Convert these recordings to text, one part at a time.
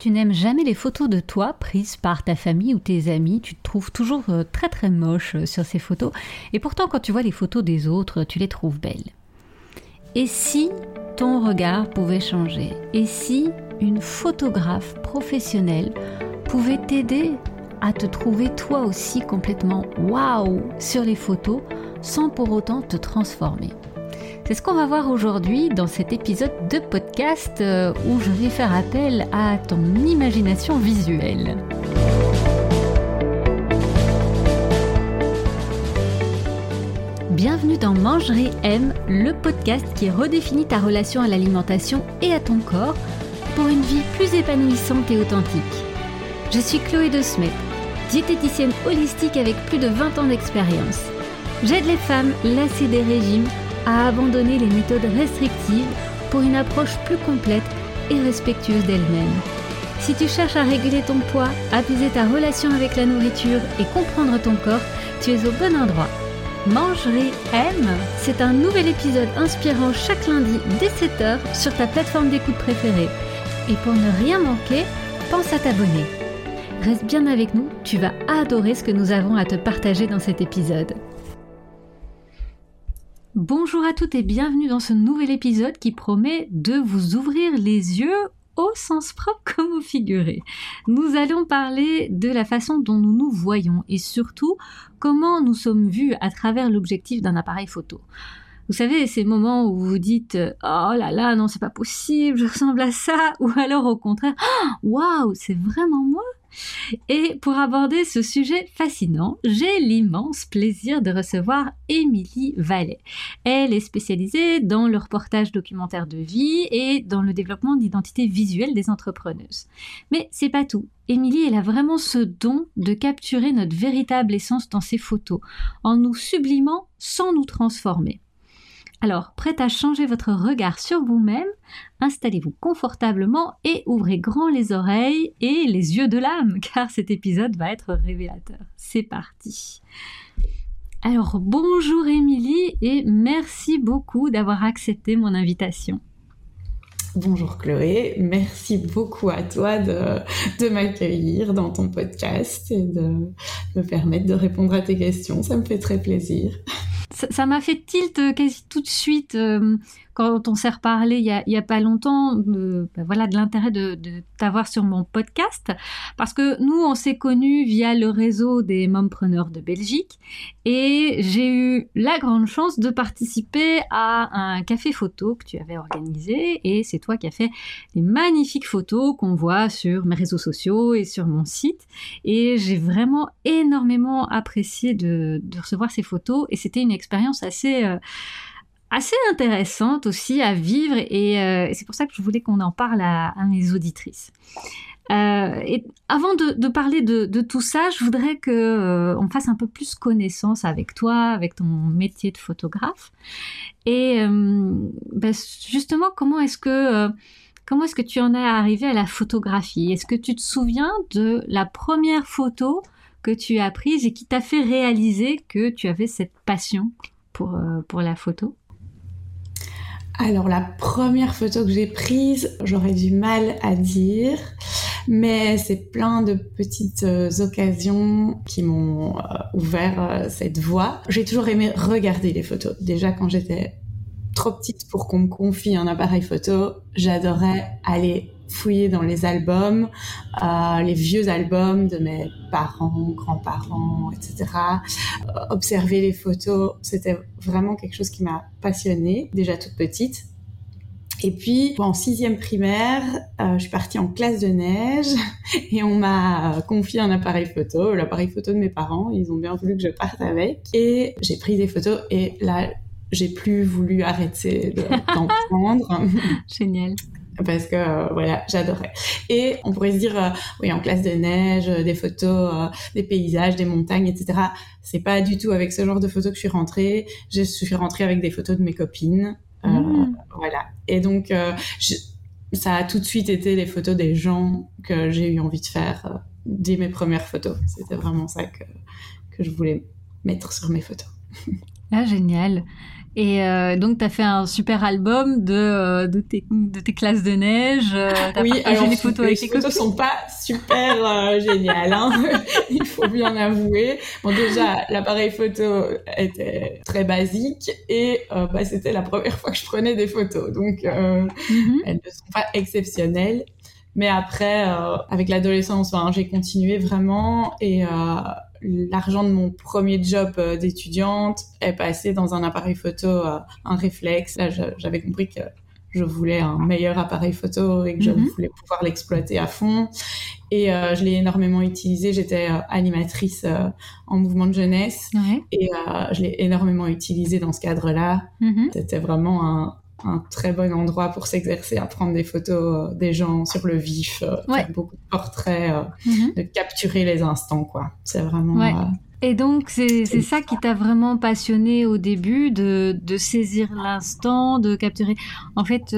Tu n'aimes jamais les photos de toi prises par ta famille ou tes amis, tu te trouves toujours euh, très très moche euh, sur ces photos, et pourtant quand tu vois les photos des autres, tu les trouves belles. Et si ton regard pouvait changer? Et si une photographe professionnelle pouvait t'aider à te trouver toi aussi complètement waouh sur les photos sans pour autant te transformer? C'est ce qu'on va voir aujourd'hui dans cet épisode de podcast euh, où je vais faire appel à ton imagination visuelle. Bienvenue dans Mangerie M, le podcast qui redéfinit ta relation à l'alimentation et à ton corps pour une vie plus épanouissante et authentique. Je suis Chloé de Smet, diététicienne holistique avec plus de 20 ans d'expérience. J'aide les femmes lassées des régimes à abandonner les méthodes restrictives pour une approche plus complète et respectueuse d'elle-même. Si tu cherches à réguler ton poids, apaiser ta relation avec la nourriture et comprendre ton corps, tu es au bon endroit. Mangerie M, c'est un nouvel épisode inspirant chaque lundi dès 7h sur ta plateforme d'écoute préférée. Et pour ne rien manquer, pense à t'abonner. Reste bien avec nous, tu vas adorer ce que nous avons à te partager dans cet épisode. Bonjour à toutes et bienvenue dans ce nouvel épisode qui promet de vous ouvrir les yeux au sens propre comme au figuré. Nous allons parler de la façon dont nous nous voyons et surtout comment nous sommes vus à travers l'objectif d'un appareil photo. Vous savez, ces moments où vous dites Oh là là, non, c'est pas possible, je ressemble à ça, ou alors au contraire Waouh, c'est vraiment moi et pour aborder ce sujet fascinant, j'ai l'immense plaisir de recevoir Émilie Vallet. Elle est spécialisée dans le reportage documentaire de vie et dans le développement d'identité visuelle des entrepreneuses. Mais c'est pas tout. Émilie, elle a vraiment ce don de capturer notre véritable essence dans ses photos, en nous sublimant sans nous transformer. Alors, prête à changer votre regard sur vous-même, installez-vous confortablement et ouvrez grand les oreilles et les yeux de l'âme, car cet épisode va être révélateur. C'est parti. Alors, bonjour Émilie et merci beaucoup d'avoir accepté mon invitation. Bonjour Chloé, merci beaucoup à toi de, m'accueillir dans ton podcast et de me permettre de répondre à tes questions. Ça me fait très plaisir ça m'a fait tilt euh, quasi tout de suite euh, quand on s'est reparlé il y a, pas longtemps, ben voilà, de l'intérêt de, t'avoir sur mon podcast, parce que nous, on s'est connus via le réseau des mompreneurs de Belgique, et j'ai eu la grande chance de participer à un café photo que tu avais organisé, et c'est toi qui as fait les magnifiques photos qu'on voit sur mes réseaux sociaux et sur mon site, et j'ai vraiment énormément apprécié de, de, recevoir ces photos, et c'était une expérience assez... Euh, assez intéressante aussi à vivre euh, et, c'est pour ça que je voulais qu'on en parle à, mes auditrices. Euh, et avant de, parler de, tout ça, je voudrais que euh, on fasse un peu plus connaissance avec toi, avec ton métier de photographe. Et ben, justement, comment est-ce que comment est-ce que tu en es arrivé à la photographie? Est-ce que tu te souviens de la première photo que tu as prise et qui t'a fait réaliser que tu avais cette passion pour, pour la photo? Alors la première photo que j'ai prise, j'aurais du mal à dire, mais c'est plein de petites euh, occasions qui m'ont euh, ouvert euh, cette voie. J'ai toujours aimé regarder les photos. Déjà quand j'étais trop petite pour qu'on me confie un appareil photo, j'adorais aller fouiller dans les albums, euh, les vieux albums de mes parents, grands-parents, etc. Euh, observer les photos, c'était vraiment quelque chose qui m'a passionnée, déjà toute petite. Et puis, en sixième primaire, euh, je suis partie en classe de neige et on m'a confié un appareil photo, l'appareil photo de mes parents. Ils ont bien voulu que je parte avec. Et j'ai pris des photos et là, j'ai plus voulu arrêter d'en prendre. Génial parce que euh, voilà, j'adorais. Et on pourrait se dire, euh, oui, en classe de neige, euh, des photos, des paysages, des montagnes, etc. C'est pas du tout avec ce genre de photos que je suis rentrée. Je suis rentrée avec des photos de mes copines, mmh. voilà. Et donc, ça a tout de suite été les photos des gens que j'ai eu envie de faire dès mes premières photos. C'était vraiment ça que que je voulais mettre sur mes photos. Ah génial. Et euh, donc, tu as fait un super album de, euh, de, tes, de tes classes de neige. Euh, oui, alors les photos les photos sont pas super géniales, hein il faut bien avouer. Bon, déjà, l'appareil photo était très basique et bah, c'était la première fois que je prenais des photos. Donc, mm-hmm. elles ne sont pas exceptionnelles. Mais après, avec l'adolescence, j'ai continué vraiment et l'argent de mon premier job euh, d'étudiante est passé dans un appareil photo, euh, un réflexe. Là, j'avais compris que je voulais un meilleur appareil photo et que je mhm. voulais pouvoir l'exploiter à fond. Et euh, je l'ai énormément utilisé. J'étais animatrice en mouvement de jeunesse et je l'ai énormément utilisé dans ce cadre-là. Mhm. C'était vraiment un, un très bon endroit pour s'exercer à prendre des photos euh, des gens sur le vif, euh, faire beaucoup de portraits, euh, mhm. de capturer les instants, quoi. C'est vraiment. Et donc, c'est ça qui t'a vraiment passionné au début, de, de saisir l'instant, de capturer. En fait,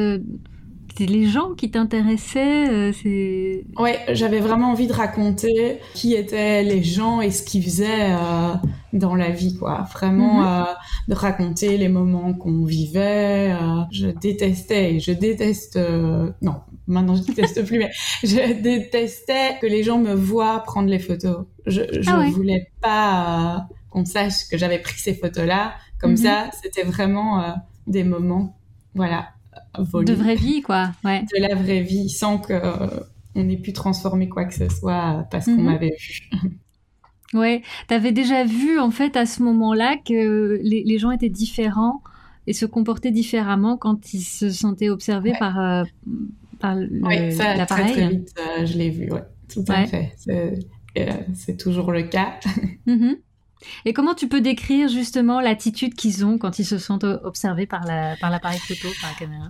les gens qui t'intéressaient euh, c'est ouais j'avais vraiment envie de raconter qui étaient les gens et ce qu'ils faisaient euh, dans la vie quoi. Vraiment mhm. euh, de raconter les moments qu'on vivait je détestais je déteste non maintenant je déteste plus mais je détestais que les gens me voient prendre les photos. Je, je ah voulais pas qu'on sache que j'avais pris ces photos là comme mhm. ça c'était vraiment des moments voilà de vraie vie, quoi. Ouais. De la vraie vie, sans qu'on euh, ait pu transformer quoi que ce soit parce qu'on mhm. m'avait vu. ouais, t'avais déjà vu en fait à ce moment-là que les, gens étaient différents et se comportaient différemment quand ils se sentaient observés par, euh, par l'appareil. Très, très vite, euh, je l'ai vu, ouais, tout à fait. C'est toujours le cas. Mhm. Et comment tu peux décrire justement l'attitude qu'ils ont quand ils se sentent observés par l'appareil photo, par la caméra?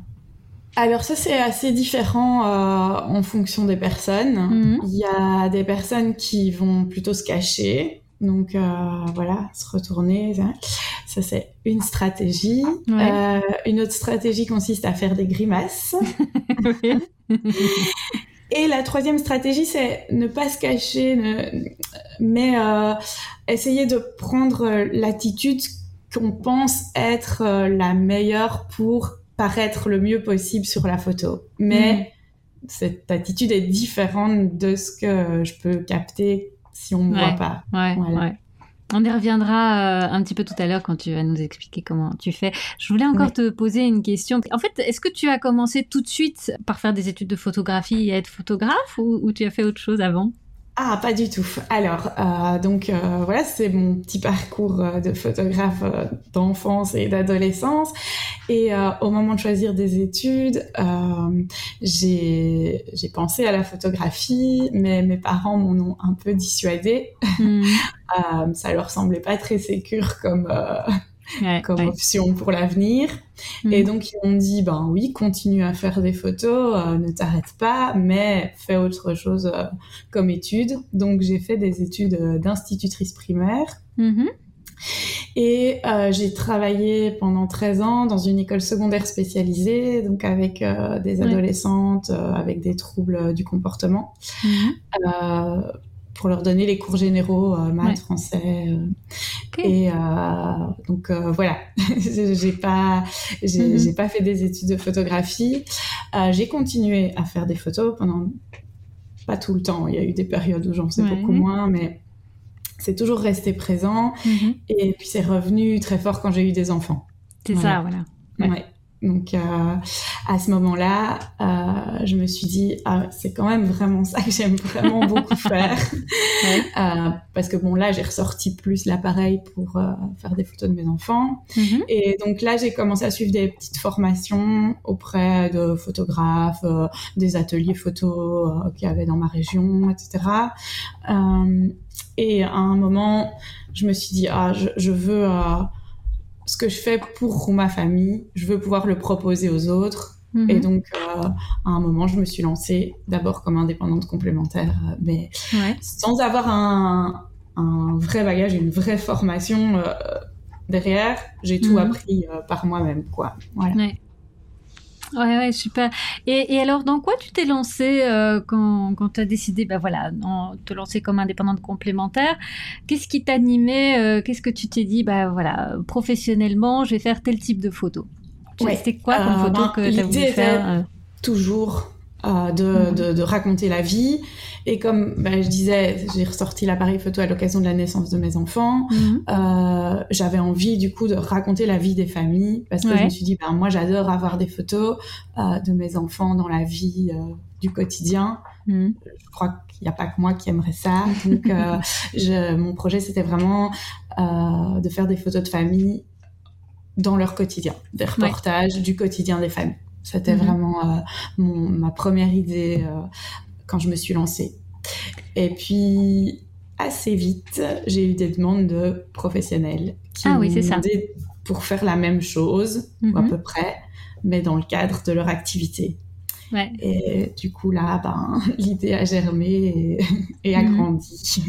Alors ça c'est assez différent euh, en fonction des personnes. Mhm. Il y a des personnes qui vont plutôt se cacher, donc euh, voilà, se retourner. Ça, c'est une stratégie. Euh, une autre stratégie consiste à faire des grimaces. Et la troisième stratégie, c'est ne pas se cacher, mais euh, essayer de prendre l'attitude qu'on pense être euh, la meilleure pour paraître le mieux possible sur la photo. Mais mm. cette attitude est différente de ce que je peux capter si on ne me voit pas. Ouais, ouais. On y reviendra euh, un petit peu tout à l'heure quand tu vas nous expliquer comment tu fais. Je voulais encore te poser une question. En fait, est-ce que tu as commencé tout de suite par faire des études de photographie et être photographe ou tu as fait autre chose avant? Ah, pas du tout. Alors, euh, donc euh, voilà, c'est mon petit parcours euh, de photographe d'enfance et d'adolescence. Et au moment de choisir des études, j'ai pensé à la photographie, mais mes parents m'en ont un peu dissuadée. Hmm. ça leur semblait pas très sécure comme comme option pour l'avenir. Et mhm. donc, ils m'ont dit, ben oui, continue à faire des photos, euh, ne t'arrête pas, mais fais autre chose euh, comme étude. Donc, j'ai fait des études euh, d'institutrice primaire. Mhm. Et j'ai travaillé pendant 13 ans dans une école secondaire spécialisée, donc avec des adolescentes avec des troubles du comportement. Mhm pour leur donner les cours généraux, euh, maths, français. Euh, et euh, donc voilà, j'ai pas, mhm. j'ai pas fait des études de photographie. j'ai continué à faire des photos pendant pas tout le temps. Il y a eu des périodes où j'en faisais beaucoup moins, mais c'est toujours resté présent. Mhm. Et puis c'est revenu très fort quand j'ai eu des enfants. C'est ça, voilà. Ouais. Donc euh, à ce moment-là, euh, je me suis dit ah, c'est quand même vraiment ça que j'aime vraiment beaucoup faire euh, parce que bon là j'ai ressorti plus l'appareil pour faire des photos de mes enfants mm-hmm. et donc là j'ai commencé à suivre des petites formations auprès de photographes, des ateliers photos qu'il y avait dans ma région, etc. et à un moment je me suis dit ah je, je veux ce que je fais pour ma famille, je veux pouvoir le proposer aux autres. Mhm. Et donc, euh, à un moment, je me suis lancée d'abord comme indépendante complémentaire, euh, mais sans avoir un, un, vrai bagage, une vraie formation euh, derrière. J'ai tout mhm. appris par moi-même, quoi. Voilà. Ouais, ouais, super. Et, et alors, dans quoi tu t'es lancée euh, quand, quand tu as décidé, ben voilà, de te lancer comme indépendante complémentaire? Qu'est-ce qui t'animait euh, Qu'est-ce que tu t'es dit, ben voilà, professionnellement, je vais faire tel type de photo? Ouais. C'était quoi comme Euh, photo ben, que tu voulu faire euh? toujours euh, de, Mhm. de, de raconter la vie. Et comme ben, je disais, j'ai ressorti l'appareil photo à l'occasion de la naissance de mes enfants. Mhm. Euh, j'avais envie du coup de raconter la vie des familles parce que je me suis dit, ben, moi j'adore avoir des photos euh, de mes enfants dans la vie du quotidien. Mhm. Je crois qu'il n'y a pas que moi qui aimerais ça. Donc je, mon projet c'était vraiment de faire des photos de famille dans leur quotidien, des reportages du quotidien des familles. C'était Mhm. vraiment euh, mon, ma première idée euh, quand je me suis lancée. Et puis, assez vite, j'ai eu des demandes de professionnels qui Ah oui, c'est ça. pour faire la même chose, ou à Mhm. peu près, mais dans le cadre de leur activité. Ouais. Et du coup, là, ben, l'idée a germé et, et a Mhm. grandi.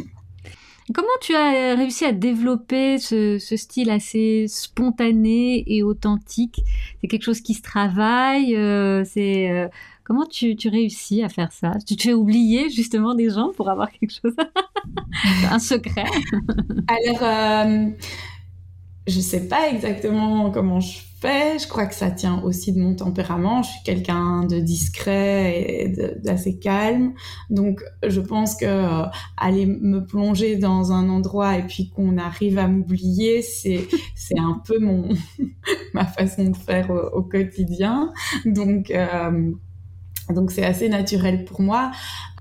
Comment tu as réussi à développer ce, ce style assez spontané et authentique? C'est quelque chose qui se travaille euh, C'est euh, comment tu, tu réussis à faire ça? Tu te fais oublier justement des gens pour avoir quelque chose, un secret? Alors, euh, je sais pas exactement comment je fais. Je crois que ça tient aussi de mon tempérament. Je suis quelqu'un de discret et d'assez calme. Donc, je pense que euh, aller me plonger dans un endroit et puis qu'on arrive à m'oublier, c'est c'est un peu mon ma façon de faire au, quotidien. Donc, euh, donc c'est assez naturel pour moi.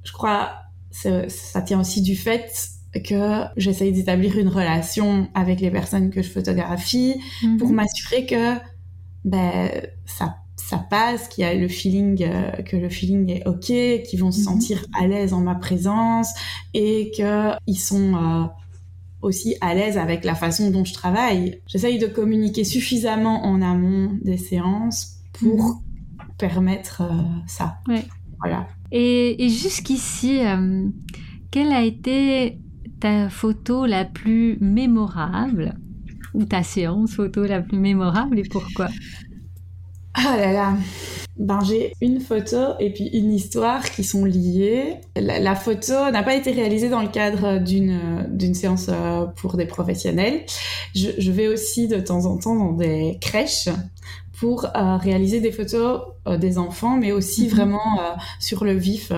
Je crois ça, ça tient aussi du fait que j'essaye d'établir une relation avec les personnes que je photographie pour Mhm. m'assurer que ben ça ça passe, qu'il y a le feeling euh, que le feeling est ok, qu'ils vont se Mhm. sentir à l'aise en ma présence et que ils sont euh, aussi à l'aise avec la façon dont je travaille. J'essaye de communiquer suffisamment en amont des séances pour permettre euh, ça. Ouais. Voilà. Et, et jusqu'ici, quelle a été ta photo la plus mémorable ou ta séance photo la plus mémorable et pourquoi? Ah là là. Ben, j'ai une photo et puis une histoire qui sont liées. La, la photo n'a pas été réalisée dans le cadre d'une séance euh, pour des professionnels. Je, je vais aussi de temps en temps dans des crèches pour euh, réaliser des photos euh, des enfants, mais aussi Mhm. vraiment euh, sur le vif.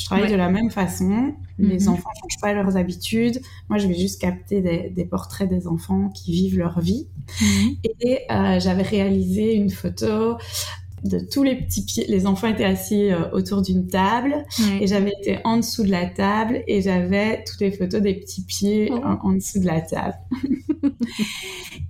Je travaille Ouais. de la même façon. Les Mhm. enfants ne changent pas leurs habitudes. Moi, je vais juste capter des, des portraits des enfants qui vivent leur vie. Et euh, j'avais réalisé une photo de tous les petits pieds. Les enfants étaient assis euh, autour d'une table Ouais. et j'avais été en dessous de la table et j'avais toutes les photos des petits pieds Oh. en, en dessous de la table.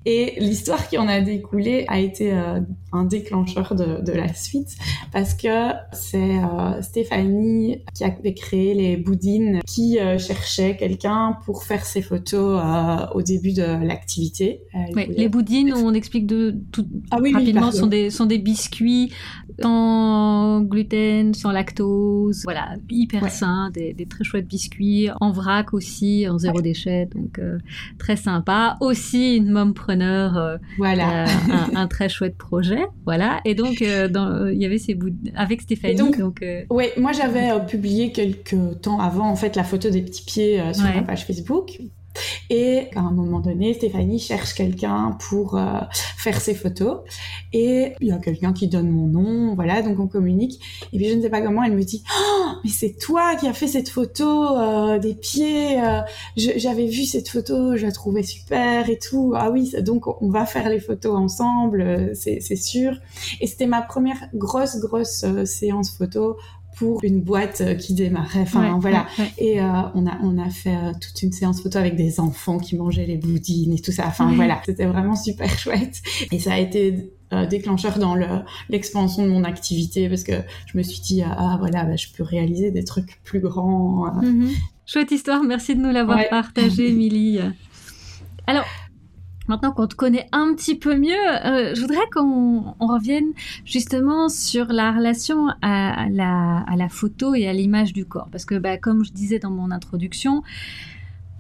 et l'histoire qui en a découlé a été euh, un déclencheur de, de la suite parce que c'est euh, Stéphanie qui avait créé les boudines qui cherchait quelqu'un pour faire ses photos au début de l'activité. Ouais, les boudines, on explique de tout Ah oui, rapidement, sont des sont des biscuits sans gluten, sans lactose, voilà, hyper Ouais. sains, des, des très chouettes biscuits en vrac aussi, en zéro déchet, donc euh, très sympa. Aussi une mompreneur, euh, Voilà. euh, un, un très chouette projet, voilà. Et donc euh, il y avait ces boudines avec Stéphanie, Et donc- donc, Oui, moi j'avais publié quelques temps avant en fait la photo des petits pieds sur Ouais. ma page Facebook. Et à un moment donné, Stéphanie cherche quelqu'un pour euh, faire ses photos. Et il y a quelqu'un qui donne mon nom, voilà, donc on communique. Et puis je ne sais pas comment, elle me dit oh, mais c'est toi qui as fait cette photo euh, des pieds. euh, J'avais vu cette photo, je la trouvais super et tout. Ah oui, donc on va faire les photos ensemble, c'est sûr. Et c'était ma première grosse, grosse séance photo pour une boîte euh, qui démarrait. Enfin, ouais, voilà. ouais, ouais. Et euh, on, a, on a fait euh, toute une séance photo avec des enfants qui mangeaient les boudines et tout ça. Enfin, voilà. C'était vraiment super chouette. Et ça a été euh, déclencheur dans le- l'expansion de mon activité parce que je me suis dit, ah voilà, bah, je peux réaliser des trucs plus grands. euh. Mhm. Chouette histoire, merci de nous l'avoir Ouais. partagée, Émilie. Alors, maintenant qu'on te connaît un petit peu mieux, euh, je voudrais qu'on on revienne justement sur la relation à, la, à la photo et à l'image du corps. Parce que, bah, comme je disais dans mon introduction,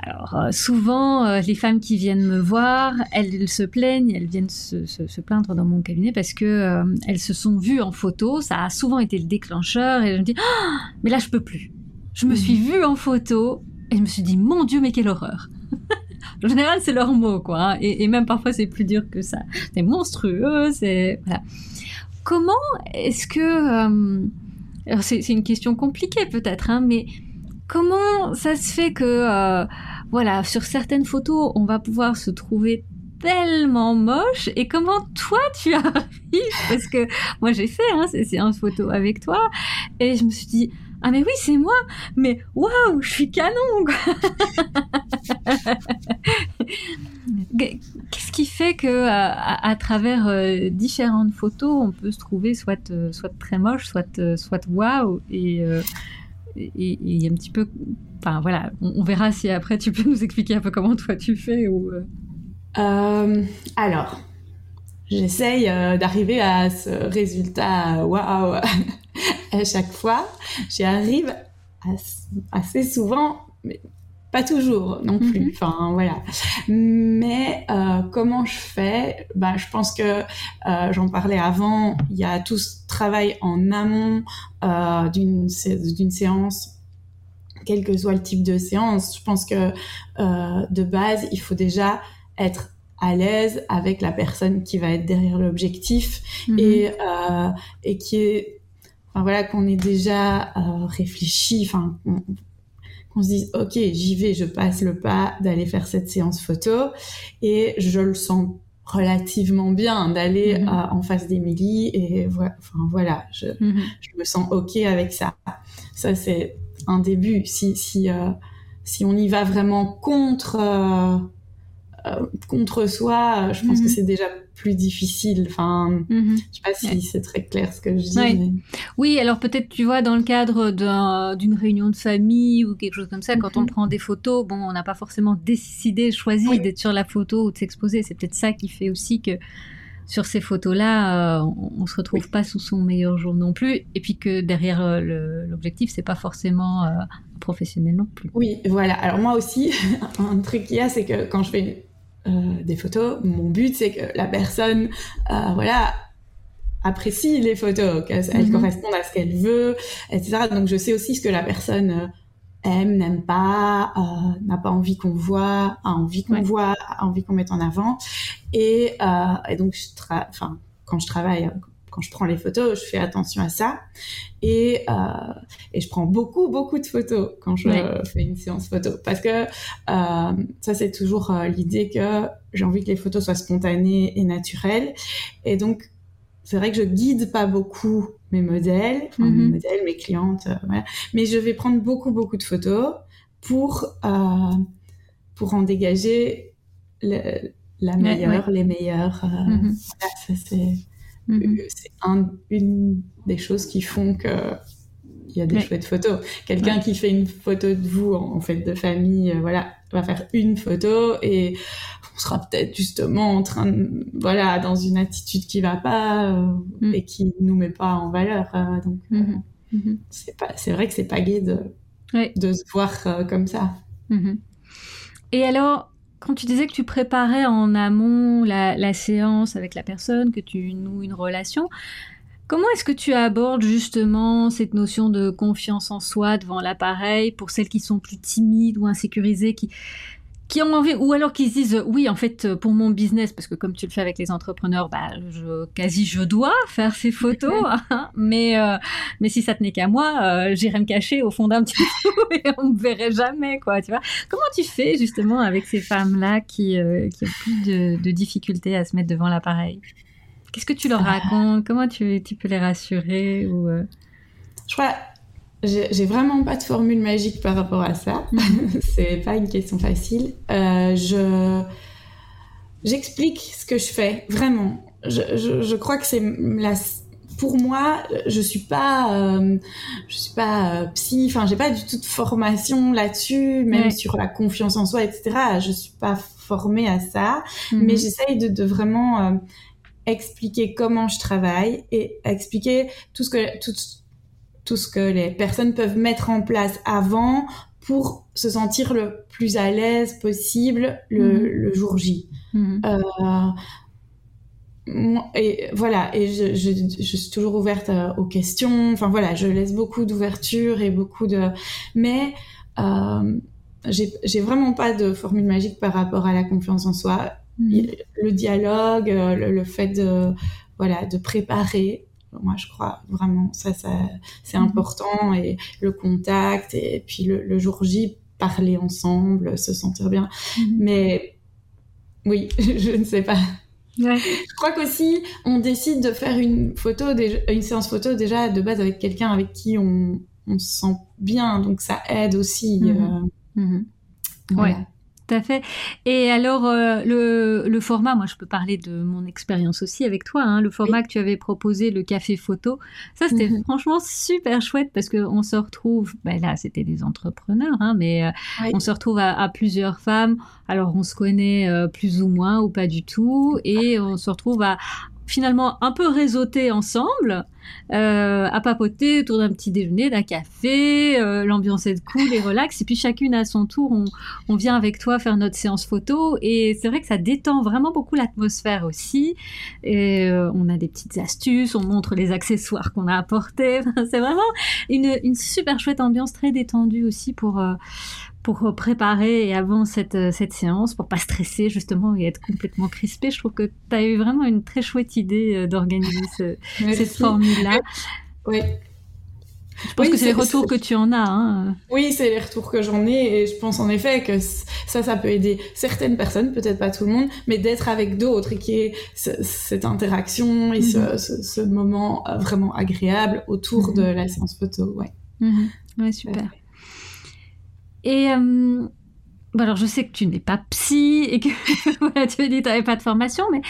alors euh, souvent, euh, les femmes qui viennent me voir, elles, se plaignent, elles viennent se, plaindre dans mon cabinet parce que euh, elles se sont vues en photo. Ça a souvent été le déclencheur et je me dis, ah, mais là je peux plus. Je me suis vue en photo et je me suis dit, mon Dieu, mais quelle horreur. en général, c'est leur mot, quoi. Hein. Et, même parfois, c'est plus dur que ça. C'est monstrueux, c'est. Comment est-ce que alors c'est une question compliquée peut-être, hein, mais comment ça se fait que, euh, voilà, sur certaines photos, on va pouvoir se trouver tellement moche? Et comment toi tu arrives? Parce que moi j'ai fait hein, ces séances photo avec toi et je me suis dit ah mais oui c'est moi mais waouh je suis canon qu'est-ce qui fait que euh, à, travers euh, différentes photos on peut se trouver soit soit très moche soit soit waouh et et, un petit peu. Enfin voilà, on, verra si après tu peux nous expliquer un peu comment toi tu fais ou. Euh. Euh, alors, j'essaye euh, d'arriver à ce résultat waouh à chaque fois. J'y arrive assez souvent, mais pas toujours non plus. Mhm. Enfin voilà. Mais euh, comment je fais? Ben je pense que euh, j'en parlais avant. Il y a tout ce travail en amont euh, d'une d'une séance, quel que soit le type de séance. Je pense que de base, il faut déjà être à l'aise avec la personne qui va être derrière l'objectif mhm. et et qui est enfin voilà qu'on est déjà euh, réfléchi enfin qu'on se dise ok j'y vais je passe le pas d'aller faire cette séance photo et je le sens relativement bien d'aller mhm. euh, en face d'Emilie et voilà enfin voilà je, mhm. je, me sens ok avec ça ça c'est un début si si euh, si on y va vraiment contre euh, euh contre soi je pense que mhm. c'est déjà plus difficile. Enfin, mm je sais pas si c'est très clair ce que je dis. Oui, alors peut-être tu vois dans le cadre d'une réunion de famille ou quelque chose comme ça, quand on mhm. prend des photos, bon, on n'a pas forcément décidé, choisi d'être sur la photo ou de s'exposer. C'est peut-être ça qui fait aussi que sur ces photos-là, euh, on, se retrouve pas sous son meilleur jour non plus, et puis que derrière euh, l'objectif, c'est pas forcément euh, professionnel non plus. Oui, voilà. Alors moi aussi, un truc qu'il y a, c'est que quand je fais euh, des photos. Mon but, c'est que la personne, euh, voilà, apprécie les photos, qu'elles mhm. correspondent à ce qu'elle veut, etc. Donc, je sais aussi ce que la personne euh, aime, n'aime pas, n'a pas envie qu'on voit, a envie qu'on voit, a envie qu'on mette en avant. Et, et donc, je enfin, quand je travaille quand je prends les photos, je fais attention à ça. Et, euh, et je prends beaucoup, beaucoup de photos quand je fais une séance photo. Parce que euh, ça, c'est toujours euh, l'idée que j'ai envie que les photos soient spontanées et naturelles. Et donc, c'est vrai que je guide pas beaucoup mes modèles, enfin, mes mhm. modèles, mes clientes, voilà. mais je vais prendre beaucoup, beaucoup de photos pour, pour en dégager le, la meilleure, les meilleures. Mhm. Voilà, ça, c'est Mhm. Euh, c'est une des choses qui font que il y a des chouettes photos. Quelqu'un qui fait une photo de vous en, fait de famille, euh, voilà, va faire une photo et on sera peut-être justement en train de, voilà, dans une attitude qui va pas euh, mhm. et qui nous met pas en valeur. donc, mhm. c'est pas, c'est vrai que c'est pas gai de, de se voir comme ça. Et alors, quand tu disais que tu préparais en amont la, séance avec la personne, que tu noues une relation, comment est-ce que tu abordes justement cette notion de confiance en soi devant l'appareil pour celles qui sont plus timides ou insécurisées, qui, qui ont envie, ou alors qui se disent, oui, en fait, pour mon business, parce que comme tu le fais avec les entrepreneurs, bah, je, quasi je dois faire ces photos, hein, mais, euh, mais si ça tenait qu'à moi, euh, j'irais me cacher au fond d'un petit trou et on me verrait jamais, quoi, tu vois. Comment tu fais justement avec ces femmes-là qui, euh, qui ont plus de, de, difficultés à se mettre devant l'appareil? Qu'est-ce que tu leur racontes? Comment tu, tu peux les rassurer ou, Je crois, j'ai vraiment pas de formule magique par rapport à ça. C'est pas une question facile. Euh, je j'explique ce que je fais vraiment. Je, je, je crois que c'est la pour moi, je suis pas, euh, je suis pas euh, psy. Enfin, j'ai pas du tout de formation là-dessus, même sur la confiance en soi, etc. Je suis pas formée à ça, mhm. mais j'essaye de, de, vraiment euh, expliquer comment je travaille et expliquer tout ce que tout, tout ce que les personnes peuvent mettre en place avant pour se sentir le plus à l'aise possible le, mhm. jour J. Mhm. et voilà, et je, je, suis toujours ouverte aux questions. Enfin voilà, je laisse beaucoup d'ouverture et beaucoup de. Mais j'ai vraiment pas de formule magique par rapport à la confiance en soi. Mhm. Le dialogue, euh, le, fait de, voilà, de préparer, moi je crois vraiment ça, ça c'est mhm. important et le contact et puis le, jour J parler ensemble se sentir bien mhm. mais oui je ne sais pas je crois qu'aussi on décide de faire une photo une séance photo déjà de base avec quelqu'un avec qui on, on, se sent bien donc ça aide aussi euh, Mhm. Ouais. Tout à fait. Et alors, euh, le, le, format, moi je peux parler de mon expérience aussi avec toi, hein, le format que tu avais proposé, le café photo, ça c'était mhm. franchement super chouette parce qu'on se retrouve, ben là c'était des entrepreneurs, hein, mais euh, on se retrouve à, plusieurs femmes, alors on se connaît euh, plus ou moins ou pas du tout, et on se retrouve à, finalement un peu réseautés ensemble, euh, à papoter autour d'un petit déjeuner, d'un café, euh, l'ambiance est cool et relax, et puis chacune à son tour, on, vient avec toi faire notre séance photo, et c'est vrai que ça détend vraiment beaucoup l'atmosphère aussi, et euh, on a des petites astuces, on montre les accessoires qu'on a apportés, c'est vraiment une, super chouette ambiance très détendue aussi pour pour préparer et avant cette, euh, cette séance, pour pas stresser justement et être complètement crispé. Je trouve que tu as eu vraiment une très chouette idée euh, d'organiser cette formule-là. Oui. Je pense que c'est les retours que tu en as. Hein. Oui, c'est les retours que j'en ai et je pense en effet que ça, ça peut aider certaines personnes, peut-être pas tout le monde, mais d'être avec d'autres et qu'il y ait cette interaction et ce, ce, moment euh, vraiment agréable autour mhm. de la séance photo. Ouais. Mhm. Ouais, super. Et euh, alors je sais que tu n'es pas psy et que tu as dit que tu n'avais pas de formation, mais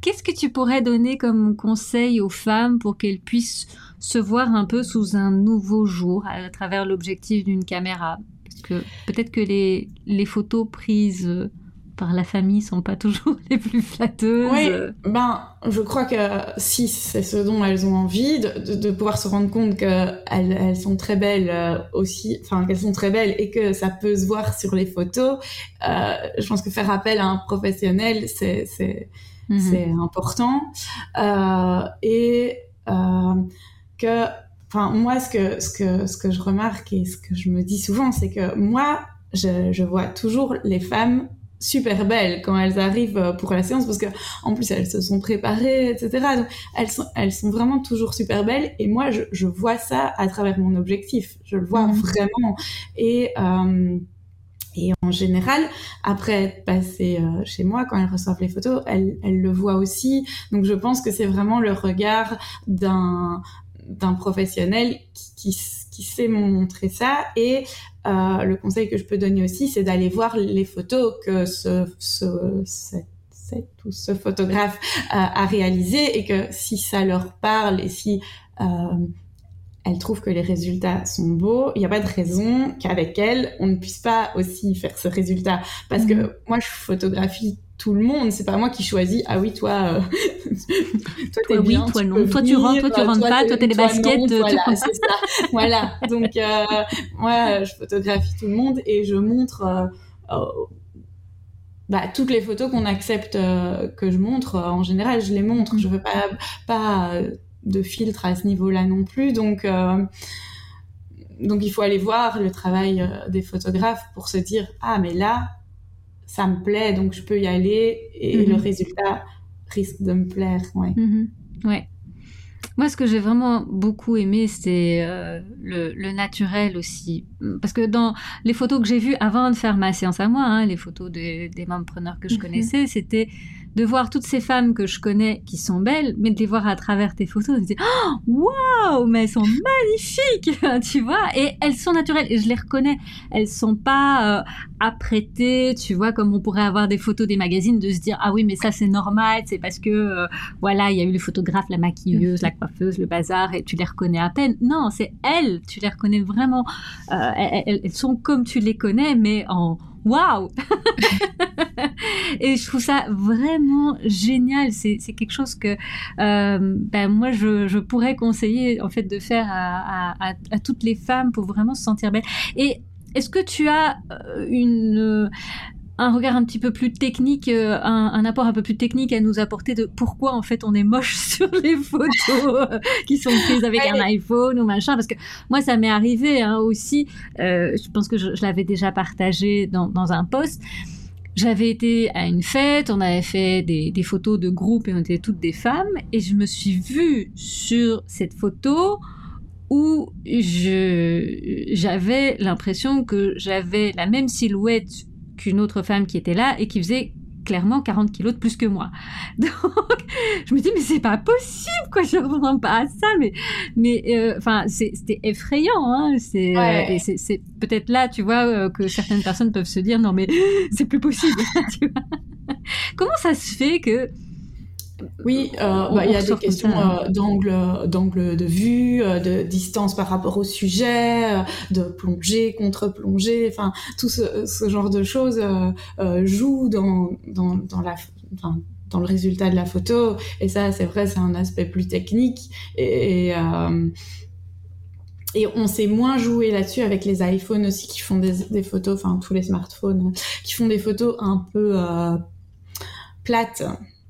qu'est-ce que tu pourrais donner comme conseil aux femmes pour qu'elles puissent se voir un peu sous un nouveau jour à travers l'objectif d'une caméra? Parce que peut-être que les, les photos prises par la famille sont pas toujours les plus flatteuses. Oui, ben, je crois que si c'est ce dont elles ont envie, de, de, pouvoir se rendre compte qu'elles elles sont très belles euh, aussi, enfin qu'elles sont très belles et que ça peut se voir sur les photos, euh, je pense que faire appel à un professionnel, c'est c'est mhm. important euh, et euh, que, enfin moi ce que ce que ce que je remarque et ce que je me dis souvent, c'est que moi je, je vois toujours les femmes super belles quand elles arrivent euh, pour la séance parce que en plus elles se sont préparées etc donc elles sont elles sont vraiment toujours super belles et moi je, je vois ça à travers mon objectif je le vois mhm. vraiment et euh, et en général, après être passé euh, chez moi, quand elles reçoivent les photos, elles, elles le voient aussi. Donc je pense que c'est vraiment le regard d'un d'un professionnel qui, qui, qui, sait montrer ça et euh, le conseil que je peux donner aussi, c'est d'aller voir les photos que ce, ce, cette, ou ce photographe euh, a réalisées et que si ça leur parle et si euh, elles trouvent que les résultats sont beaux, il n'y a pas de raison qu'avec elles, on ne puisse pas aussi faire ce résultat. Parce que mhm. moi, je photographie tout le monde. C'est pas moi qui choisis. Ah oui, toi, euh, toi t'es oui, toi non. toi tu rentres, toi tu rentres pas, toi t'es les baskets. voilà, c'est ça. voilà. Donc euh, moi, je photographie tout le monde et je montre. Euh, bah, toutes les photos qu'on accepte que je montre, en général, je les montre. Je veux pas, pas de filtre à ce niveau-là non plus. Donc, donc il faut aller voir le travail des photographes pour se dire ah mais là ça me plaît, donc je peux y aller et le mhm. résultat risque de me plaire. Ouais. Mhm. ouais. Moi, ce que j'ai vraiment beaucoup aimé, c'est euh, le, naturel aussi. Parce que dans les photos que j'ai vues avant de faire ma séance à moi, hein, les photos des preneurs que je mhm. connaissais, c'était de voir toutes ces femmes que je connais qui sont belles, mais de les voir à travers tes photos, de me dire oh, waouh, mais elles sont magnifiques, tu vois, et elles sont naturelles et je les reconnais. Elles sont pas euh, apprêtées, tu vois, comme on pourrait avoir des photos des magazines de se dire ah oui, mais ça c'est normal, c'est parce que euh, voilà, il y a eu le photographe, la maquilleuse, la coiffeuse, le bazar, et tu les reconnais à peine. Non, c'est elles, tu les reconnais vraiment. Euh, elles sont comme tu les connais, mais en waouh Et je trouve ça vraiment génial. C'est quelque chose que euh, ben moi je, je, pourrais conseiller en fait de faire à, à, toutes les femmes pour vraiment se sentir belles. Et est-ce que tu as une un regard un petit peu plus technique, euh, un, apport un peu plus technique à nous apporter de pourquoi en fait on est moche sur les photos euh, qui sont prises avec un iPhone ou machin. Parce que moi ça m'est arrivé hein, aussi, euh, je pense que je, l'avais déjà partagé dans, dans un post. J'avais été à une fête, on avait fait des, des, photos de groupe et on était toutes des femmes et je me suis vue sur cette photo où j'avais l'impression que j'avais la même silhouette qu'une autre femme qui était là et qui faisait clairement 40 kilos de plus que moi. Donc, je me dis, mais c'est pas possible, quoi, je ne comprends pas à ça, mais, mais, euh, enfin, c'était effrayant, hein, c'est, euh, c'est peut-être là, tu vois, euh, que certaines personnes peuvent se dire, non, mais c'est plus possible, tu vois. Comment ça se fait que oui, euh, bah, il y a des questions hein. euh, d'angle, d'angle de vue, euh, de distance par rapport au sujet, de plongée, contre-plongée, enfin tout ce, ce, genre de choses joue dans, dans, dans la, enfin, dans le résultat de la photo. Et ça, c'est vrai, c'est un aspect plus technique. Et, et, et on s'est moins joué là-dessus avec les iPhones aussi qui font des, des photos, enfin tous les smartphones qui font des photos un peu plates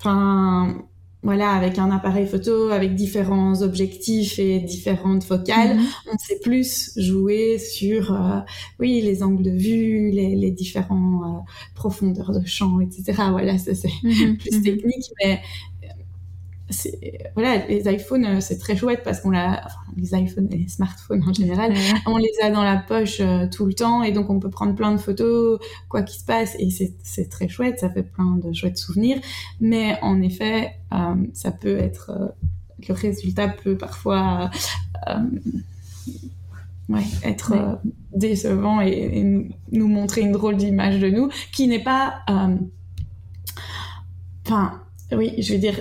Enfin, voilà, avec un appareil photo, avec différents objectifs et différentes focales, mhm. on sait plus jouer sur, euh, oui, les angles de vue, les, les différents euh, profondeurs de champ, etc. Voilà, ça c'est mhm. plus mhm. technique, mais voilà, les iPhones, euh, c'est très chouette parce qu'on l'a, enfin, les iPhones et les smartphones en général, on les a dans la poche euh, tout le temps et donc on peut prendre plein de photos, quoi qu'il se passe et c'est très chouette, ça fait plein de chouettes souvenirs. Mais en effet, euh, ça peut être, le résultat peut parfois ouais, être décevant et, et, nous montrer une drôle d'image de nous qui n'est pas, enfin, oui, je veux dire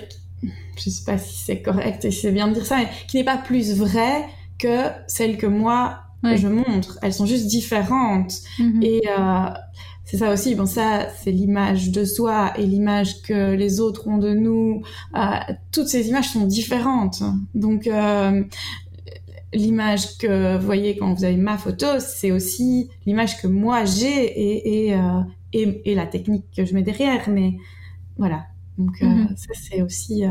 je sais pas si c'est correct et si c'est bien de dire ça, mais qui n'est pas plus vraie que celle que moi je montre. Elles sont juste différentes. Mhm. Et euh, c'est ça aussi. Bon, ça, c'est l'image de soi et l'image que les autres ont de nous. Euh, toutes ces images sont différentes. Donc, euh, l'image que vous voyez quand vous avez ma photo, c'est aussi l'image que moi j'ai et, et, et, et, la technique que je mets derrière. Mais voilà. Donc, mhm. ça, c'est aussi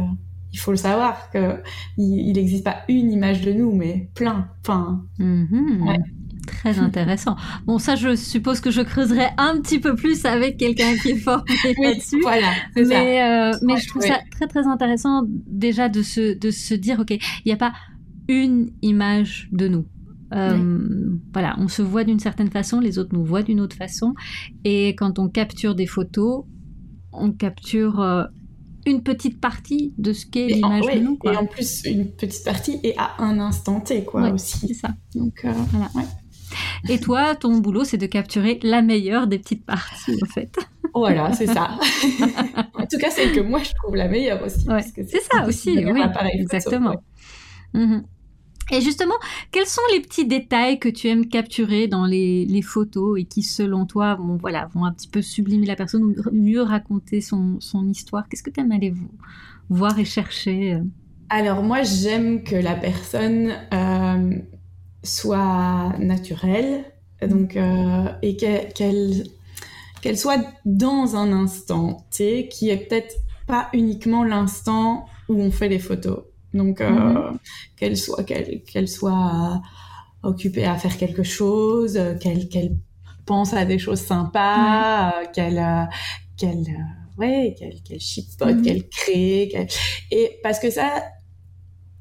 il faut le savoir que il n'existe pas une image de nous, mais plein. Enfin, mhm. Très intéressant. Bon, ça, je suppose que je creuserai un petit peu plus avec quelqu'un qui est fort là-dessus. Voilà, mais, ça. Euh, mais je trouve ça très, très intéressant déjà de se, de se dire, OK, il n'y a pas une image de nous. Euh, voilà, on se voit d'une certaine façon, les autres nous voient d'une autre façon. Et quand on capture des photos, on capture euh, une petite partie de ce qu'est l'image de nous. Et en plus, une petite partie et à un instant T, quoi, aussi. C'est ça. Donc, euh, voilà. Et toi, ton boulot, c'est de capturer la meilleure des petites parties, en fait. Voilà, c'est ça. en tout cas, c'est que moi, je trouve la meilleure aussi. c'est ça aussi, oui. Exactement. Mhm. Et justement, quels sont les petits détails que tu aimes capturer dans les, photos et qui, selon toi, vont, voilà, vont un petit peu sublimer la personne ou mieux raconter son, histoire? Qu'est-ce que tu aimes aller voir et chercher euh? Alors moi, j'aime que la personne euh, soit naturelle donc, euh, et qu'elle qu'elle soit dans un instant, qui est peut-être pas uniquement l'instant où on fait les photos. Donc, euh, mhm. qu'elle soit, qu'elle, soit occupée à faire quelque chose, qu'elle, qu'elle pense à des choses sympas, euh, qu'elle, euh, qu'elle, ouais, qu'elle, qu'elle chipote, mhm. qu'elle crée, et parce que ça,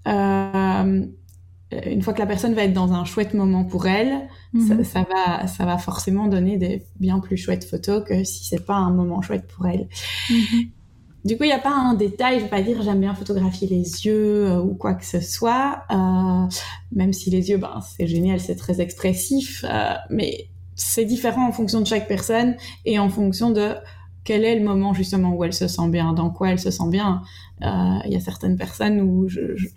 une fois que la personne va être dans un chouette moment pour elle, mhm. ça, va, ça va forcément donner des bien plus chouettes photos que si c'est pas un moment chouette pour elle. Du coup, il n'y a pas un détail, je vais pas dire j'aime bien photographier les yeux euh, ou quoi que ce soit, euh, même si les yeux, ben, c'est génial, c'est très expressif, euh, mais c'est différent en fonction de chaque personne et en fonction de quel est le moment justement où elle se sent bien, dans quoi elle se sent bien. Il y a certaines personnes où je, je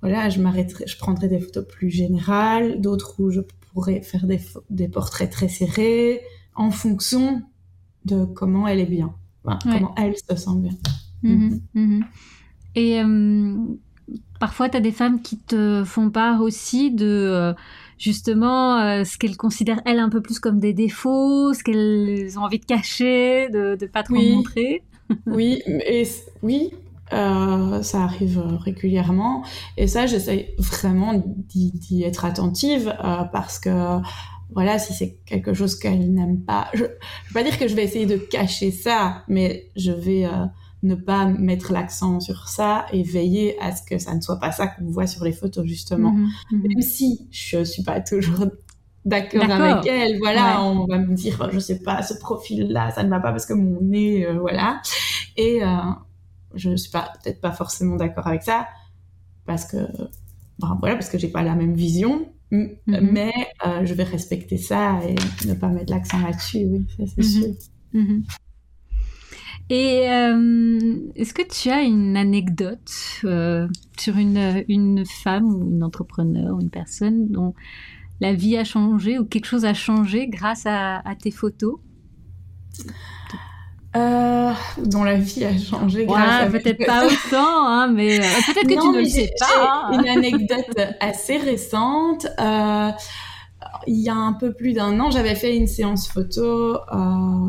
voilà, je je prendrai des photos plus générales, d'autres où je pourrais faire des, des portraits très serrés en fonction de comment elle est bien comment elle se sent bien. Mhm, mhm. Et euh, parfois, tu as des femmes qui te font part aussi de, euh, justement euh, ce qu'elles considèrent elles un peu plus comme des défauts, ce qu'elles ont envie de cacher, de ne pas trop montrer. oui, et oui, ça arrive régulièrement. Et ça, j'essaie vraiment d'y être attentive parce que, voilà, si c'est quelque chose qu'elle n'aime pas, je ne vais pas dire que je vais essayer de cacher ça, mais je vais euh, ne pas mettre l'accent sur ça et veiller à ce que ça ne soit pas ça qu'on voit sur les photos, justement. Mhm, mhm. Même si je suis pas toujours d'accord avec elle, voilà, on va me dire, je sais pas, ce profil-là, ça ne va pas parce que mon nez, voilà. Et je ne suis pas peut-être pas forcément d'accord avec ça parce que ben, voilà parce que j'ai pas la même vision mhm. mais euh, je vais respecter ça et ne pas mettre l'accent là-dessus oui ça c'est mhm. sûr mhm. et euh, est-ce que tu as une anecdote euh, sur une, une femme ou une entrepreneur ou une personne dont la vie a changé ou quelque chose a changé grâce à, à tes photos? Euh, dont la vie a changé grâce ouais, peut-être pas autant, hein, mais euh, peut-être que tu ne le sais pas. Hein. Une anecdote assez récente. Euh, il y a un peu plus d'un an, j'avais fait une séance photo, euh,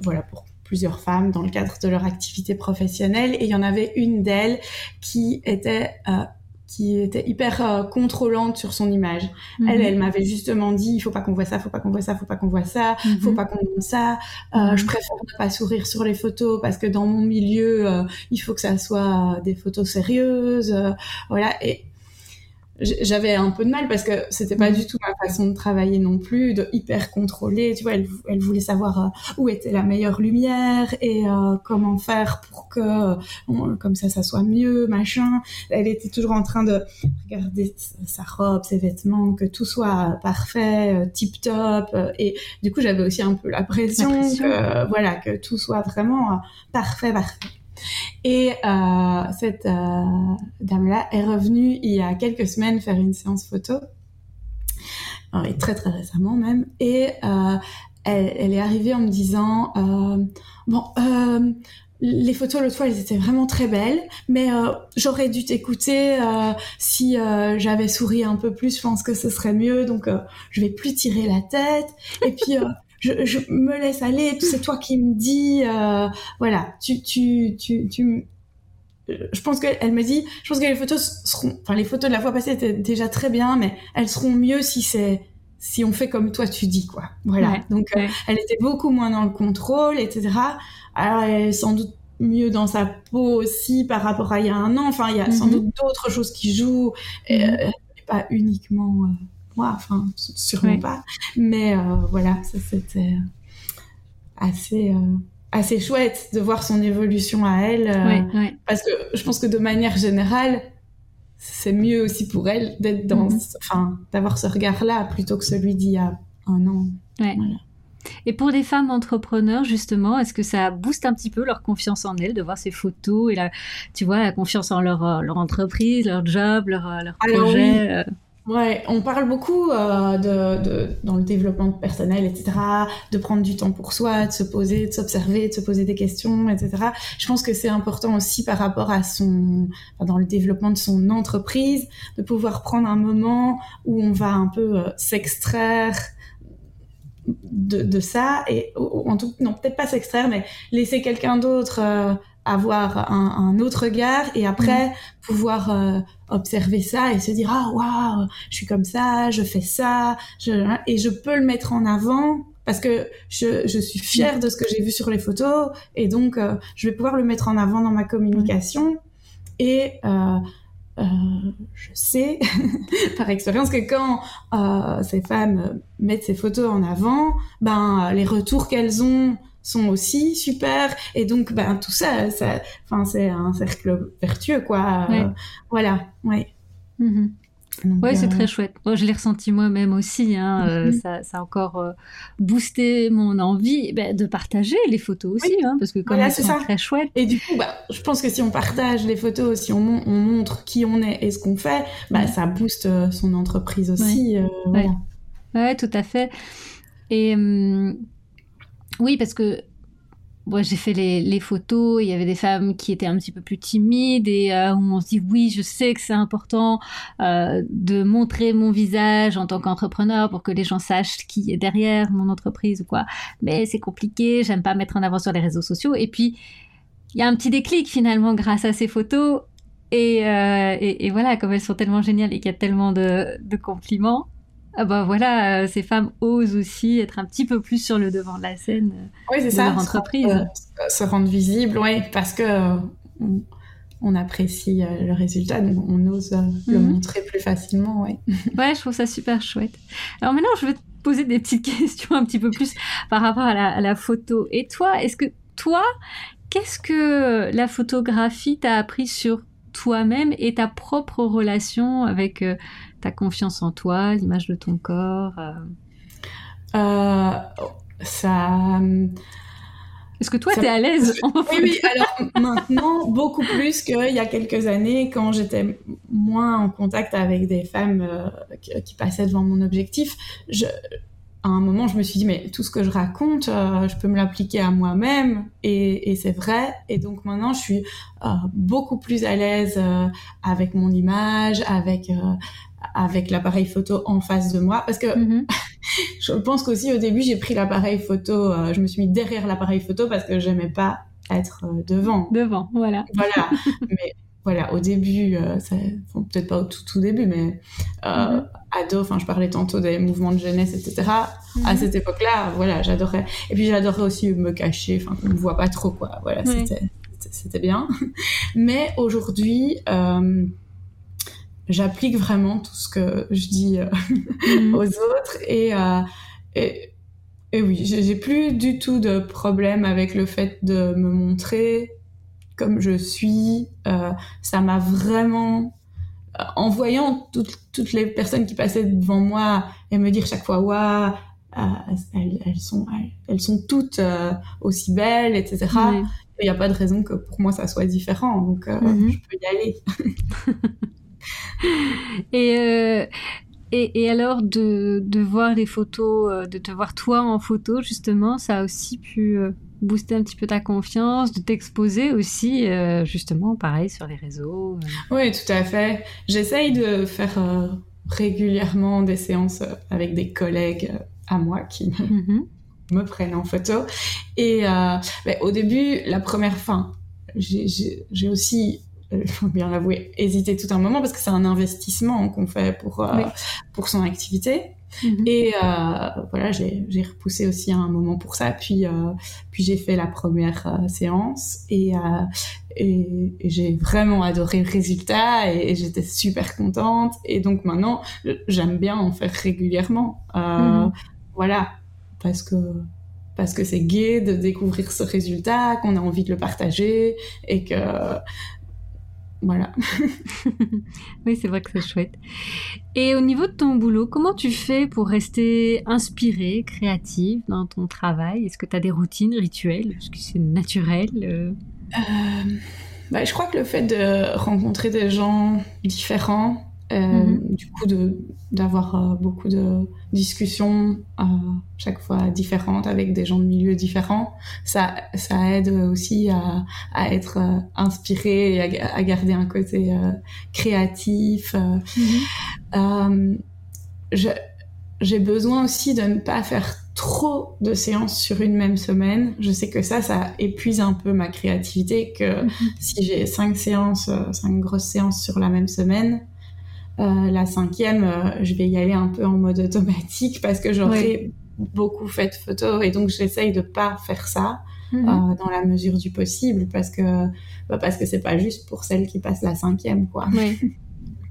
voilà, pour plusieurs femmes dans le cadre de leur activité professionnelle, et il y en avait une d'elles qui était euh, qui était hyper euh, contrôlante sur son image. Elle, mhm. elle m'avait justement dit, il faut pas qu'on voit ça, faut pas qu'on voit ça, faut pas qu'on voit ça, il faut mhm. pas qu'on monte ça. Euh, mhm. Je préfère ne pas sourire sur les photos parce que dans mon milieu, euh, il faut que ça soit des photos sérieuses. voilà. Et j'avais un peu de mal parce que c'était pas mm. du tout ma façon de travailler non plus, de hyper contrôler. Tu vois, elle, elle voulait savoir euh, où était la meilleure lumière et euh, comment faire pour que euh, comme ça ça soit mieux, machin. Elle était toujours en train de regarder sa robe, ses vêtements, que tout soit parfait, tip top. et du coup, j'avais aussi un peu la pression, la pression. que voilà que tout soit vraiment parfait, parfait. Et euh, cette euh, dame-là est revenue il y a quelques semaines faire une séance photo, très très récemment même, et euh, elle, est arrivée en me disant bon les photos l'autre fois elles étaient vraiment très belles mais j'aurais dû t'écouter si j'avais souri un peu plus. Je pense que ce serait mieux. Donc je vais plus tirer la tête. Et puis je, je, me laisse aller, c'est toi qui me dis, euh, voilà, tu, tu, tu, tu, je pense qu'elle me dit, je pense que les photos seront, enfin les photos de la fois passée étaient déjà très bien, mais elles seront mieux si c'est, si on fait comme toi tu dis, quoi. Voilà. Donc euh, elle était beaucoup moins dans le contrôle, etc. Alors elle est sans doute mieux dans sa peau aussi par rapport à il y a un an. Enfin, il y a sans mhm. doute d'autres choses qui jouent, et, mhm. euh, pas uniquement enfin sûrement pas. Mais euh, voilà, ça c'était assez euh, assez chouette de voir son évolution à elle, euh, parce que je pense que de manière générale, c'est mieux aussi pour elle d'être dans, mhm. enfin, d'avoir ce regard-là plutôt que celui d'il y a un an. Et pour des femmes entrepreneurs, justement, est-ce que ça booste un petit peu leur confiance en elles de voir ces photos et la, tu vois, la confiance en leur, leur entreprise, leur job, leur, leur projet Ouais, on parle beaucoup euh, de, de, dans le développement personnel, etc., de prendre du temps pour soi, de se poser, de s'observer, de se poser des questions, etc. Je pense que c'est important aussi par rapport à son, dans le développement de son entreprise, de pouvoir prendre un moment où on va un peu euh, s'extraire de, de, ça et en tout, non peut-être pas s'extraire, mais laisser quelqu'un d'autre euh, avoir un, un, autre regard et après mm. pouvoir euh, observer ça et se dire ah waouh je suis comme ça je fais ça je... et je peux le mettre en avant parce que je, je suis fière de ce que j'ai vu sur les photos et donc euh, je vais pouvoir le mettre en avant dans ma communication et euh je sais par expérience que quand ces femmes mettent ces photos en avant, ben les retours qu'elles ont sont aussi super et donc ben tout ça ça enfin c'est un cercle vertueux quoi euh, voilà ouais mhm. ouais, c'est euh, très chouette. je l'ai ressenti moi-même aussi. Hein, euh, mhm. ça, ça, a encore boosté mon envie ben, de partager les photos aussi, hein, parce que comme voilà, c'est très chouette. Et du coup, bah, je pense que si on partage les photos, si on, on montre qui on est et ce qu'on fait, bah, ça booste son entreprise aussi. Ouais. Voilà. ouais. tout à fait. Et hum, oui, parce que bon, j'ai fait les, photos, il y avait des femmes qui étaient un petit peu plus timides et euh, où on se dit oui, je sais que c'est important euh, de montrer mon visage en tant qu'entrepreneur pour que les gens sachent qui est derrière mon entreprise ou quoi. Mais c'est compliqué, j'aime pas mettre en avant sur les réseaux sociaux. Et puis, il y a un petit déclic finalement grâce à ces photos. Et, euh, et, voilà, comme elles sont tellement géniales et qu'il y a tellement de compliments, ah bah voilà, euh, ces femmes osent aussi être un petit peu plus sur le devant de la scène oui, c'est de ça, leur entreprise. Se, se rendre visible, oui, parce que euh, on, on, apprécie euh, le résultat, donc on ose euh, le Mhm. montrer plus facilement, oui. Ouais, je trouve ça super chouette. Alors maintenant, je vais te poser des petites questions un petit peu plus par rapport à la, à la photo. Et toi, est-ce que toi, qu'est-ce que la photographie t'a appris sur toi-même et ta propre relation avec euh, ta confiance en toi, l'image de ton corps euh Euh, ça... euh, Est-ce que toi, Ça- t'es à l'aise en Oui, oui, alors maintenant, beaucoup plus qu'il y a quelques années, quand j'étais moins en contact avec des femmes euh, qui, qui passaient devant mon objectif. Je, à un moment, je me suis dit, mais tout ce que je raconte, euh, je peux me l'appliquer à moi-même, et, et c'est vrai. Et donc maintenant, je suis euh, beaucoup plus à l'aise avec mon image, avec... avec l'appareil photo en face de moi parce que Mhm. je pense qu'aussi au début j'ai pris l'appareil photo euh, je me suis mis derrière l'appareil photo parce que j'aimais pas être euh, devant Devant, voilà. voilà mais voilà au début euh, ça- bon, peut-être pas au tout tout début mais euh, Mhm. ado enfin je parlais tantôt des mouvements de jeunesse etc à Mhm. cette époque là voilà j'adorais et puis j'adorais aussi me cacher enfin qu'on me voit pas trop quoi voilà c'était bien mais aujourd'hui j'applique vraiment tout ce que je dis euh, Mhm. aux autres et, euh, et, et oui, j'ai plus du tout de problème avec le fait de me montrer comme je suis. Euh, ça m'a vraiment, en voyant toutes, toutes les personnes qui passaient devant moi et me dire chaque fois, waouh, elles, elles, sont, elles, sont toutes euh, aussi belles, etc. Il n'y a pas de raison que pour moi ça soit différent, donc euh, Mhm. je peux y aller. Et, euh, et, et alors de, de voir les photos, euh, de te voir toi en photo, justement, ça a aussi pu euh, booster un petit peu ta confiance, de t'exposer aussi, euh, justement, pareil, sur les réseaux. Oui, tout à fait. J'essaye de faire euh, régulièrement des séances avec des collègues à moi qui me, Mhm. me prennent en photo. Et euh, ben, au début, la première fin, j'ai aussi, il faut bien l'avouer, hésité tout un moment parce que c'est un investissement qu'on fait pour, euh, Oui. pour son activité. Mhm. Et euh, voilà, j'ai repoussé aussi un moment pour ça. Puis, euh, puis j'ai fait la première euh, séance et, euh, et, et j'ai vraiment adoré le résultat et, et j'étais super contente. Et donc maintenant, j'aime bien en faire régulièrement. Euh, Mhm. Voilà, parce que parce que c'est gai de découvrir ce résultat, qu'on a envie de le partager et que voilà. oui, c'est vrai que c'est chouette. Et au niveau de ton boulot, comment tu fais pour rester inspirée, créative dans ton travail? Est-ce que tu as des routines, rituels Est-ce que c'est naturel euh? Euh, bah, je crois que le fait de rencontrer des gens différents, euh, Mhm. du coup de d'avoir euh, beaucoup de discussions euh, chaque fois différentes avec des gens de milieux différents, ça ça aide aussi à, à être inspiré et à, ga- à garder un côté créatif. je- j'ai besoin aussi de ne pas faire trop de séances sur une même semaine. Je sais que ça, ça épuise un peu ma créativité, que Mhm. si j'ai cinq séances, cinq grosses séances sur la même semaine, euh, la cinquième, euh, je vais y aller un peu en mode automatique parce que j'aurai beaucoup fait de photos et donc j'essaye de pas faire ça Mhm. euh, dans la mesure du possible parce que bah, parce que c'est pas juste pour celles qui passent la cinquième quoi. Ouais.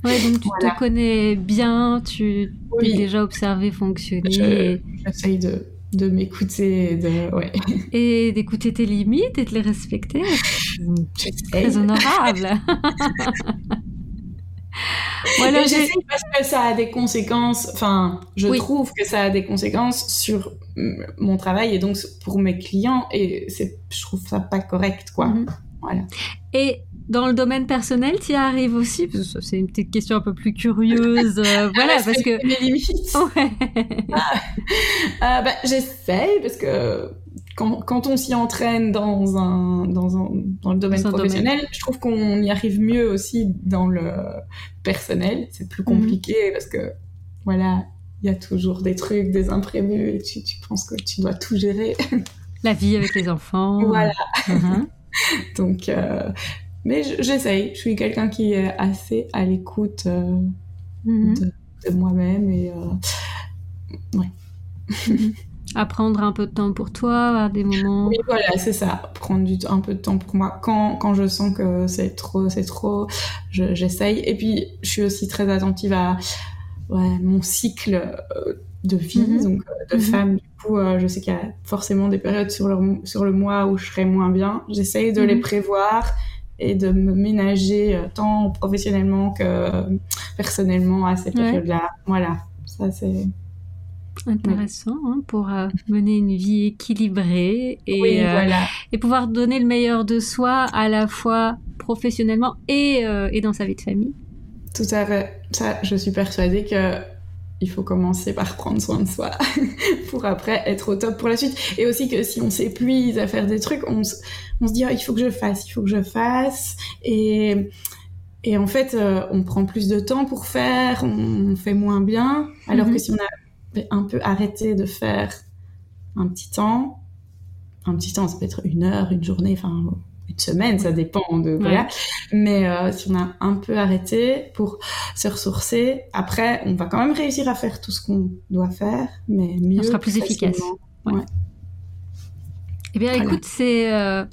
Ouais, donc tu Voilà. te connais bien, tu Oui. t'es déjà observé fonctionner Je- J'essaye de de m'écouter de ouais. et, d'écouter tes limites et de les respecter. Très honorable. Voilà, j'ai- j'essaye parce que ça a des conséquences. Enfin, je Oui. trouve que ça a des conséquences sur mm, mon travail et donc pour mes clients et je trouve ça pas correct, quoi. Mhm. Voilà. Et dans le domaine personnel, tu y arrives aussi? Parce que ça, C'est une petite question un peu plus curieuse. euh, voilà, Ah, parce que... mes limites. Ouais. Euh, bah, j'essaye parce que quand, quand on s'y entraîne dans un, dans un dans le domaine professionnel, je trouve qu'on y arrive mieux aussi dans le personnel. C'est plus mhm. compliqué parce que voilà, il y a toujours des trucs, des imprévus et tu, tu penses que tu dois tout gérer. La vie avec les enfants. Voilà. Mhm. Donc, euh, mais j'essaye. Je suis quelqu'un qui est assez à l'écoute euh, mhm. de, moi-même et euh, ouais. Apprendre un peu de temps pour toi, avoir des moments. Oui, voilà, c'est ça. Prendre du, un peu de temps pour moi. Quand, quand je sens que c'est trop, c'est trop, j'essaye. et puis, je suis aussi très attentive à ouais, mon cycle de vie, mhm. donc de mhm. femme. Du coup, je sais qu'il y a forcément des périodes sur le, sur le mois où je serai moins bien. J'essaye de les prévoir et de me ménager euh, tant professionnellement que personnellement à cette période-là. Voilà, ça c'est intéressant hein, pour euh, mener une vie équilibrée et, euh, et pouvoir donner le meilleur de soi à la fois professionnellement et, et dans sa vie de famille. Tout à fait. Ça, je suis persuadée que il faut commencer par prendre soin de soi pour après être au top pour la suite. Et aussi que si on s'épuise à faire des trucs, on se, on se dit oh, il faut que je fasse, il faut que je fasse. Et, et en fait, euh, on prend plus de temps pour faire, on, fait moins bien. Alors que mhm. si on a un peu arrêté de faire un petit temps, un petit temps, ça peut être une heure, une journée, enfin une semaine, ça dépend de voilà. Mais euh, si on a un peu arrêté pour se ressourcer, après, on va quand même réussir à faire tout ce qu'on doit faire, mais mieux. On sera plus efficace. Ouais. Eh bien, écoute, c'est euh,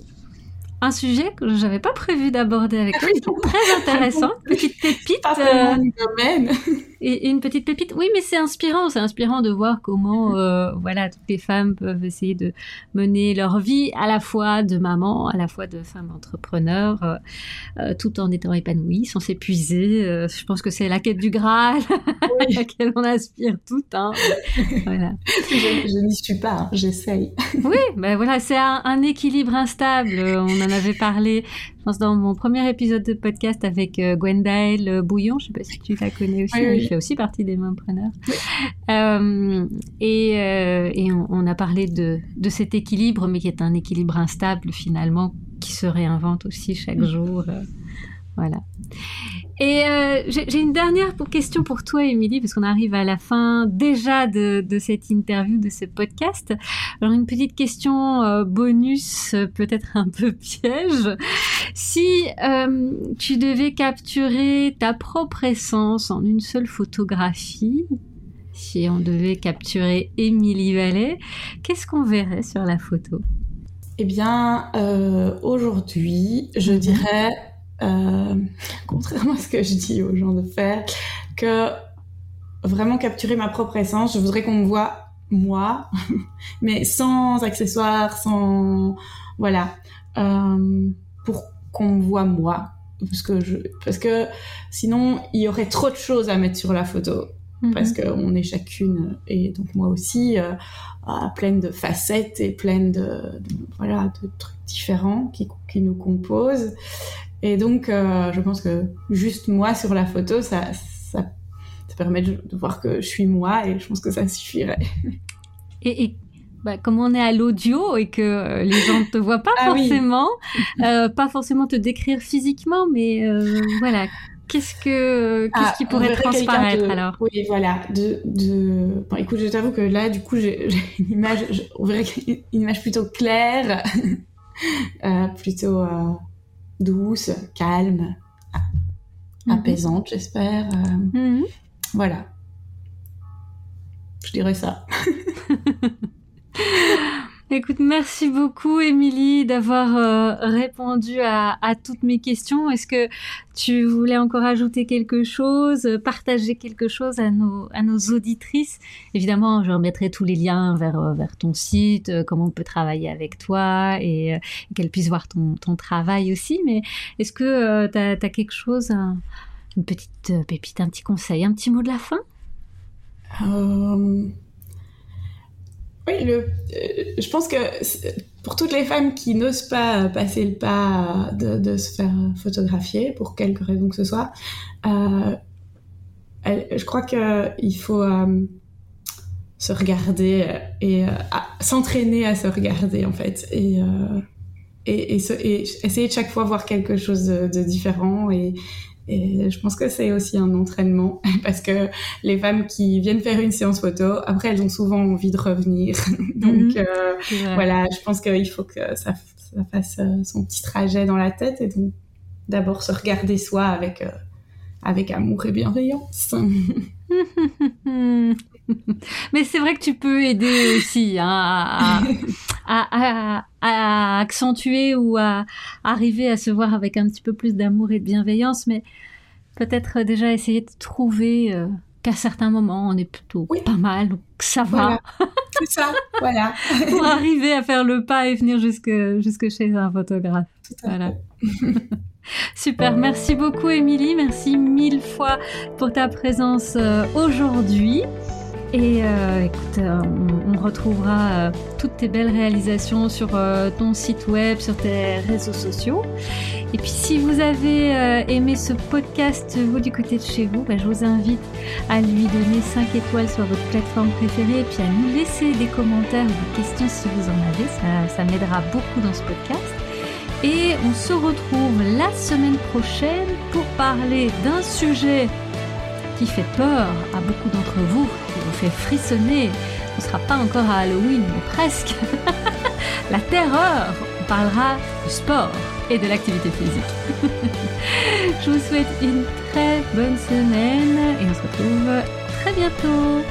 un sujet que je n'avais pas prévu d'aborder avec toi, très intéressant, petite pépite. Pas euh, domaine. Et, une petite pépite. Oui, mais c'est inspirant. C'est inspirant de voir comment, euh, voilà, toutes les femmes peuvent essayer de mener leur vie à la fois de maman, à la fois de femme entrepreneur, euh, euh, tout en étant épanouie, sans s'épuiser. je pense que c'est la quête du Graal à laquelle on aspire tout. Hein. voilà. Je, n'y suis pas. Hein. J'essaye. oui, ben voilà, c'est un, un, équilibre instable. On en avait parlé pense dans mon premier épisode de podcast avec euh, Gwendael Bouillon, je ne sais pas si tu la connais aussi, elle fait aussi partie des mainpreneurs. Euh, et, euh, et on, a parlé de, de, cet équilibre, mais qui est un équilibre instable finalement, qui se réinvente aussi chaque jour. Voilà. Et euh, j'ai une dernière question pour toi, Émilie, parce qu'on arrive à la fin déjà de, de, cette interview, de ce podcast. Alors une petite question euh, bonus, peut-être un peu piège. Si euh, tu devais capturer ta propre essence en une seule photographie, si on devait capturer Émilie Vallée, qu'est-ce qu'on verrait sur la photo? Eh bien, aujourd'hui, je mhm. dirais euh, contrairement à ce que je dis aux gens de faire, que vraiment capturer ma propre essence, je voudrais qu'on me voit moi, mais sans accessoires, sans voilà, euh, pour qu'on me voit moi, parce que je, parce que sinon il y aurait trop de choses à mettre sur la photo. Mhm. Parce qu'on est chacune, et donc moi aussi, euh, pleine de facettes et pleine de, voilà, de trucs différents qui, qui nous composent. Et donc, euh, je pense que juste moi sur la photo, ça, ça, ça permet de, voir que je suis moi et je pense que ça suffirait. Et, et bah, comme on est à l'audio et que euh, les gens ne te voient pas ah forcément, euh, pas forcément te décrire physiquement, mais euh, voilà. Qu'est-ce que qu'est-ce ah, qui pourrait transparaître alors? Oui, voilà. De, de... Bon, écoute, je t'avoue que là, du coup, j'ai une image, on verrait une image plutôt claire, plutôt douce, calme, mhm. apaisante, j'espère. Euh, mhm. Voilà. Je dirais ça. Écoute, merci beaucoup, Émilie, d'avoir euh, répondu à, toutes mes questions. Est-ce que tu voulais encore ajouter quelque chose, partager quelque chose à nos, auditrices? Évidemment, je remettrai tous les liens vers, euh, ton site, euh, comment on peut travailler avec toi et, qu'elle puisse voir ton, travail aussi. Mais est-ce que tu as, quelque chose, une petite pépite, un petit conseil, un petit mot de la fin? Oui, le, euh, je pense que pour toutes les femmes qui n'osent pas passer le pas de, de, se faire photographier, pour quelque raison que ce soit, euh, je crois qu'il faut, euh, se regarder et s'entraîner à se regarder en fait et et, et, essayer de chaque fois voir quelque chose de, différent et, et je pense que c'est aussi un entraînement parce que les femmes qui viennent faire une séance photo, après elles ont souvent envie de revenir. Donc mhm. voilà, je pense qu'il faut que ça, ça fasse son petit trajet dans la tête et donc d'abord se regarder soi avec avec amour et bienveillance. Mais c'est vrai que tu peux aider aussi hein, à, accentuer ou à arriver à se voir avec un petit peu plus d'amour et de bienveillance, mais peut-être déjà essayer de trouver euh, qu'à certains moments on est plutôt pas mal ou que ça va. c'est ça, voilà. Pour arriver à faire le pas et venir jusque, jusque chez un photographe. Voilà. Super, merci beaucoup Émilie, merci mille fois pour ta présence euh, aujourd'hui. Et euh, écoute, euh, on, retrouvera toutes tes belles réalisations sur ton site web, sur tes réseaux sociaux. Et puis si vous avez aimé ce podcast, vous du côté de chez vous, bah, je vous invite à lui donner 5 étoiles sur votre plateforme préférée et puis à nous laisser des commentaires ou des questions si vous en avez. Ça, m'aidera beaucoup dans ce podcast. Et on se retrouve la semaine prochaine pour parler d'un sujet qui fait peur à beaucoup d'entre vous, vous fait frissonner. On ne sera pas encore à Halloween, mais presque. la terreur. On parlera du sport et de l'activité physique. Je vous souhaite une très bonne semaine et on se retrouve très bientôt.